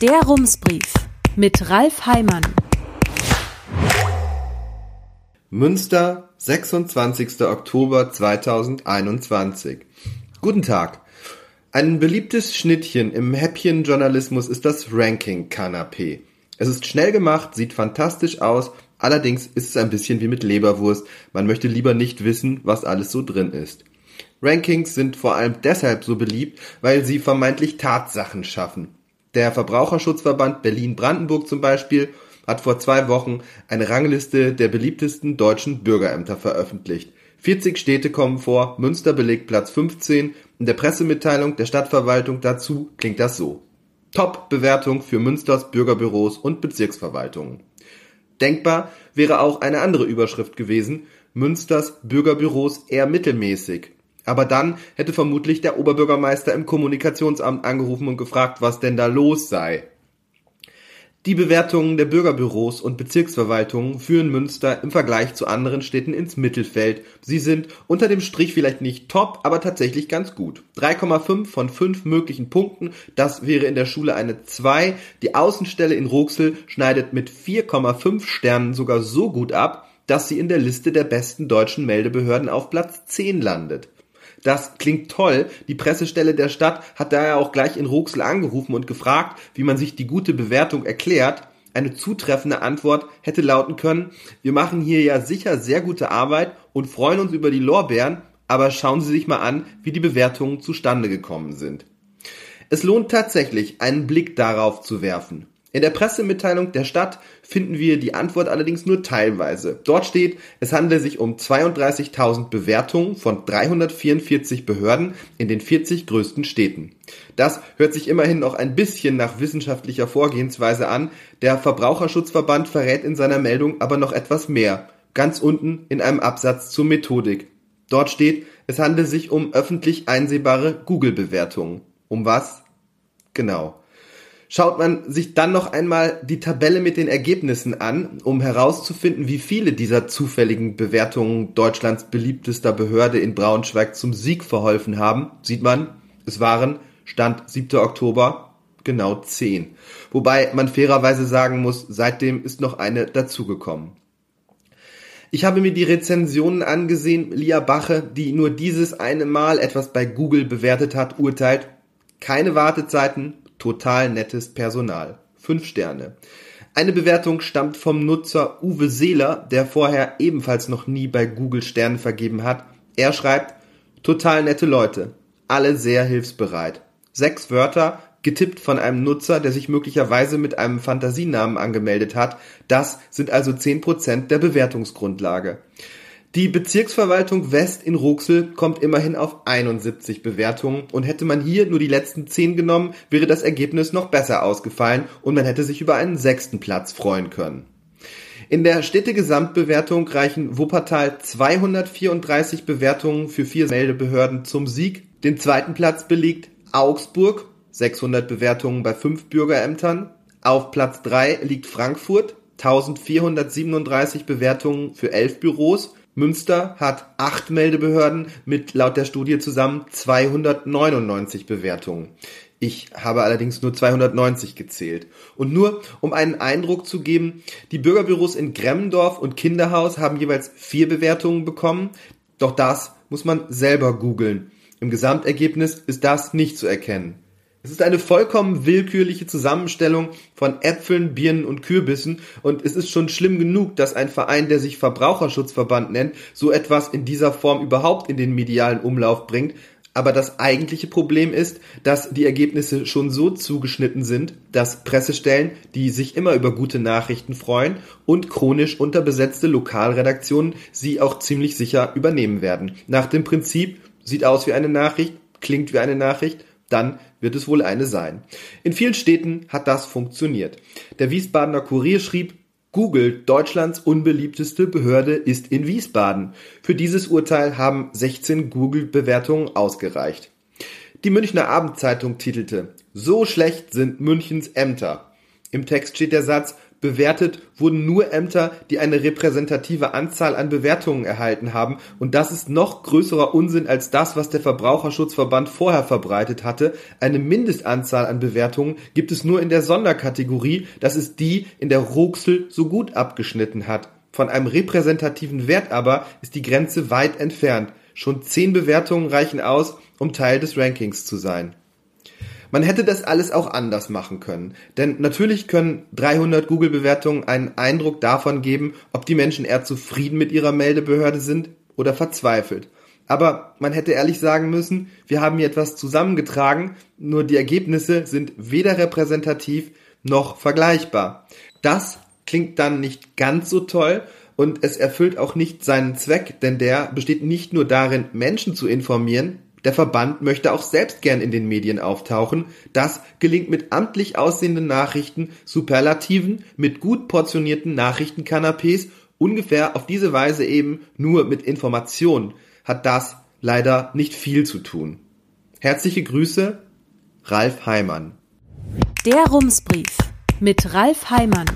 Der Rumsbrief mit Ralf Heimann. Münster, 26. Oktober 2021. Guten Tag. Ein beliebtes Schnittchen im Häppchenjournalismus ist das Ranking-Kanapé. Es ist schnell gemacht, sieht fantastisch aus, allerdings ist es ein bisschen wie mit Leberwurst. Man möchte lieber nicht wissen, was alles so drin ist. Rankings sind vor allem deshalb so beliebt, weil sie vermeintlich Tatsachen schaffen. Der Verbraucherschutzverband Berlin-Brandenburg zum Beispiel hat vor zwei Wochen eine Rangliste der beliebtesten deutschen Bürgerämter veröffentlicht. 40 Städte kommen vor, Münster belegt Platz 15. In der Pressemitteilung der Stadtverwaltung dazu klingt das so. Top-Bewertung für Münsters Bürgerbüros und Bezirksverwaltungen. Denkbar wäre auch eine andere Überschrift gewesen, Münsters Bürgerbüros eher mittelmäßig. Aber dann hätte vermutlich der Oberbürgermeister im Kommunikationsamt angerufen und gefragt, was denn da los sei. Die Bewertungen der Bürgerbüros und Bezirksverwaltungen führen Münster im Vergleich zu anderen Städten ins Mittelfeld. Sie sind unter dem Strich vielleicht nicht top, aber tatsächlich ganz gut. 3,5 von 5 möglichen Punkten, das wäre in der Schule eine 2. Die Außenstelle in Roxel schneidet mit 4,5 Sternen sogar so gut ab, dass sie in der Liste der besten deutschen Meldebehörden auf Platz 10 landet. Das klingt toll. Die Pressestelle der Stadt hat daher auch gleich in Roxel angerufen und gefragt, wie man sich die gute Bewertung erklärt. Eine zutreffende Antwort hätte lauten können, wir machen hier ja sicher sehr gute Arbeit und freuen uns über die Lorbeeren, aber schauen Sie sich mal an, wie die Bewertungen zustande gekommen sind. Es lohnt tatsächlich, einen Blick darauf zu werfen. In der Pressemitteilung der Stadt finden wir die Antwort allerdings nur teilweise. Dort steht, es handele sich um 32.000 Bewertungen von 344 Behörden in den 40 größten Städten. Das hört sich immerhin noch ein bisschen nach wissenschaftlicher Vorgehensweise an. Der Verbraucherschutzverband verrät in seiner Meldung aber noch etwas mehr. Ganz unten in einem Absatz zur Methodik. Dort steht, es handele sich um öffentlich einsehbare Google-Bewertungen. Um was? Genau. Schaut man sich dann noch einmal die Tabelle mit den Ergebnissen an, um herauszufinden, wie viele dieser zufälligen Bewertungen Deutschlands beliebtester Behörde in Braunschweig zum Sieg verholfen haben, sieht man, es waren, Stand 7. Oktober, genau 10. Wobei man fairerweise sagen muss, seitdem ist noch eine dazugekommen. Ich habe mir die Rezensionen angesehen. Lia Bache, die nur dieses eine Mal etwas bei Google bewertet hat, urteilt, keine Wartezeiten, Total nettes Personal. Fünf Sterne. Eine Bewertung stammt vom Nutzer Uwe Seeler, der vorher ebenfalls noch nie bei Google Sterne vergeben hat. Er schreibt, total nette Leute. Alle sehr hilfsbereit. Sechs Wörter, getippt von einem Nutzer, der sich möglicherweise mit einem Fantasienamen angemeldet hat. Das sind also zehn Prozent der Bewertungsgrundlage. Die Bezirksverwaltung West in Roxel kommt immerhin auf 71 Bewertungen und hätte man hier nur die letzten 10 genommen, wäre das Ergebnis noch besser ausgefallen und man hätte sich über einen sechsten Platz freuen können. In der Städtegesamtbewertung reichen Wuppertal 234 Bewertungen für vier Meldebehörden zum Sieg. Den zweiten Platz belegt Augsburg, 600 Bewertungen bei fünf Bürgerämtern. Auf Platz 3 liegt Frankfurt, 1437 Bewertungen für elf Büros Münster hat acht Meldebehörden mit laut der Studie zusammen 299 Bewertungen. Ich habe allerdings nur 290 gezählt. Und nur um einen Eindruck zu geben, die Bürgerbüros in Gremmendorf und Kinderhaus haben jeweils vier Bewertungen bekommen. Doch das muss man selber googeln. Im Gesamtergebnis ist das nicht zu erkennen. Es ist eine vollkommen willkürliche Zusammenstellung von Äpfeln, Birnen und Kürbissen und es ist schon schlimm genug, dass ein Verein, der sich Verbraucherschutzverband nennt, so etwas in dieser Form überhaupt in den medialen Umlauf bringt. Aber das eigentliche Problem ist, dass die Ergebnisse schon so zugeschnitten sind, dass Pressestellen, die sich immer über gute Nachrichten freuen und chronisch unterbesetzte Lokalredaktionen sie auch ziemlich sicher übernehmen werden. Nach dem Prinzip, sieht aus wie eine Nachricht, klingt wie eine Nachricht, dann wird es wohl eine sein. In vielen Städten hat das funktioniert. Der Wiesbadener Kurier schrieb, Google, Deutschlands unbeliebteste Behörde, ist in Wiesbaden. Für dieses Urteil haben 16 Google-Bewertungen ausgereicht. Die Münchner Abendzeitung titelte, so schlecht sind Münchens Ämter. Im Text steht der Satz, Bewertet wurden nur Ämter, die eine repräsentative Anzahl an Bewertungen erhalten haben. Und das ist noch größerer Unsinn als das, was der Verbraucherschutzverband vorher verbreitet hatte. Eine Mindestanzahl an Bewertungen gibt es nur in der Sonderkategorie. Das ist die, in der Ruxel so gut abgeschnitten hat. Von einem repräsentativen Wert aber ist die Grenze weit entfernt. Schon zehn Bewertungen reichen aus, um Teil des Rankings zu sein. Man hätte das alles auch anders machen können. Denn natürlich können 300 Google-Bewertungen einen Eindruck davon geben, ob die Menschen eher zufrieden mit ihrer Meldebehörde sind oder verzweifelt. Aber man hätte ehrlich sagen müssen, wir haben hier etwas zusammengetragen, nur die Ergebnisse sind weder repräsentativ noch vergleichbar. Das klingt dann nicht ganz so toll und es erfüllt auch nicht seinen Zweck, denn der besteht nicht nur darin, Menschen zu informieren, der Verband möchte auch selbst gern in den Medien auftauchen. Das gelingt mit amtlich aussehenden Nachrichten, Superlativen, mit gut portionierten Nachrichtenkanapés, ungefähr auf diese Weise eben nur mit Information hat das leider nicht viel zu tun. Herzliche Grüße, Ralf Heimann. Der Rumsbrief mit Ralf Heimann.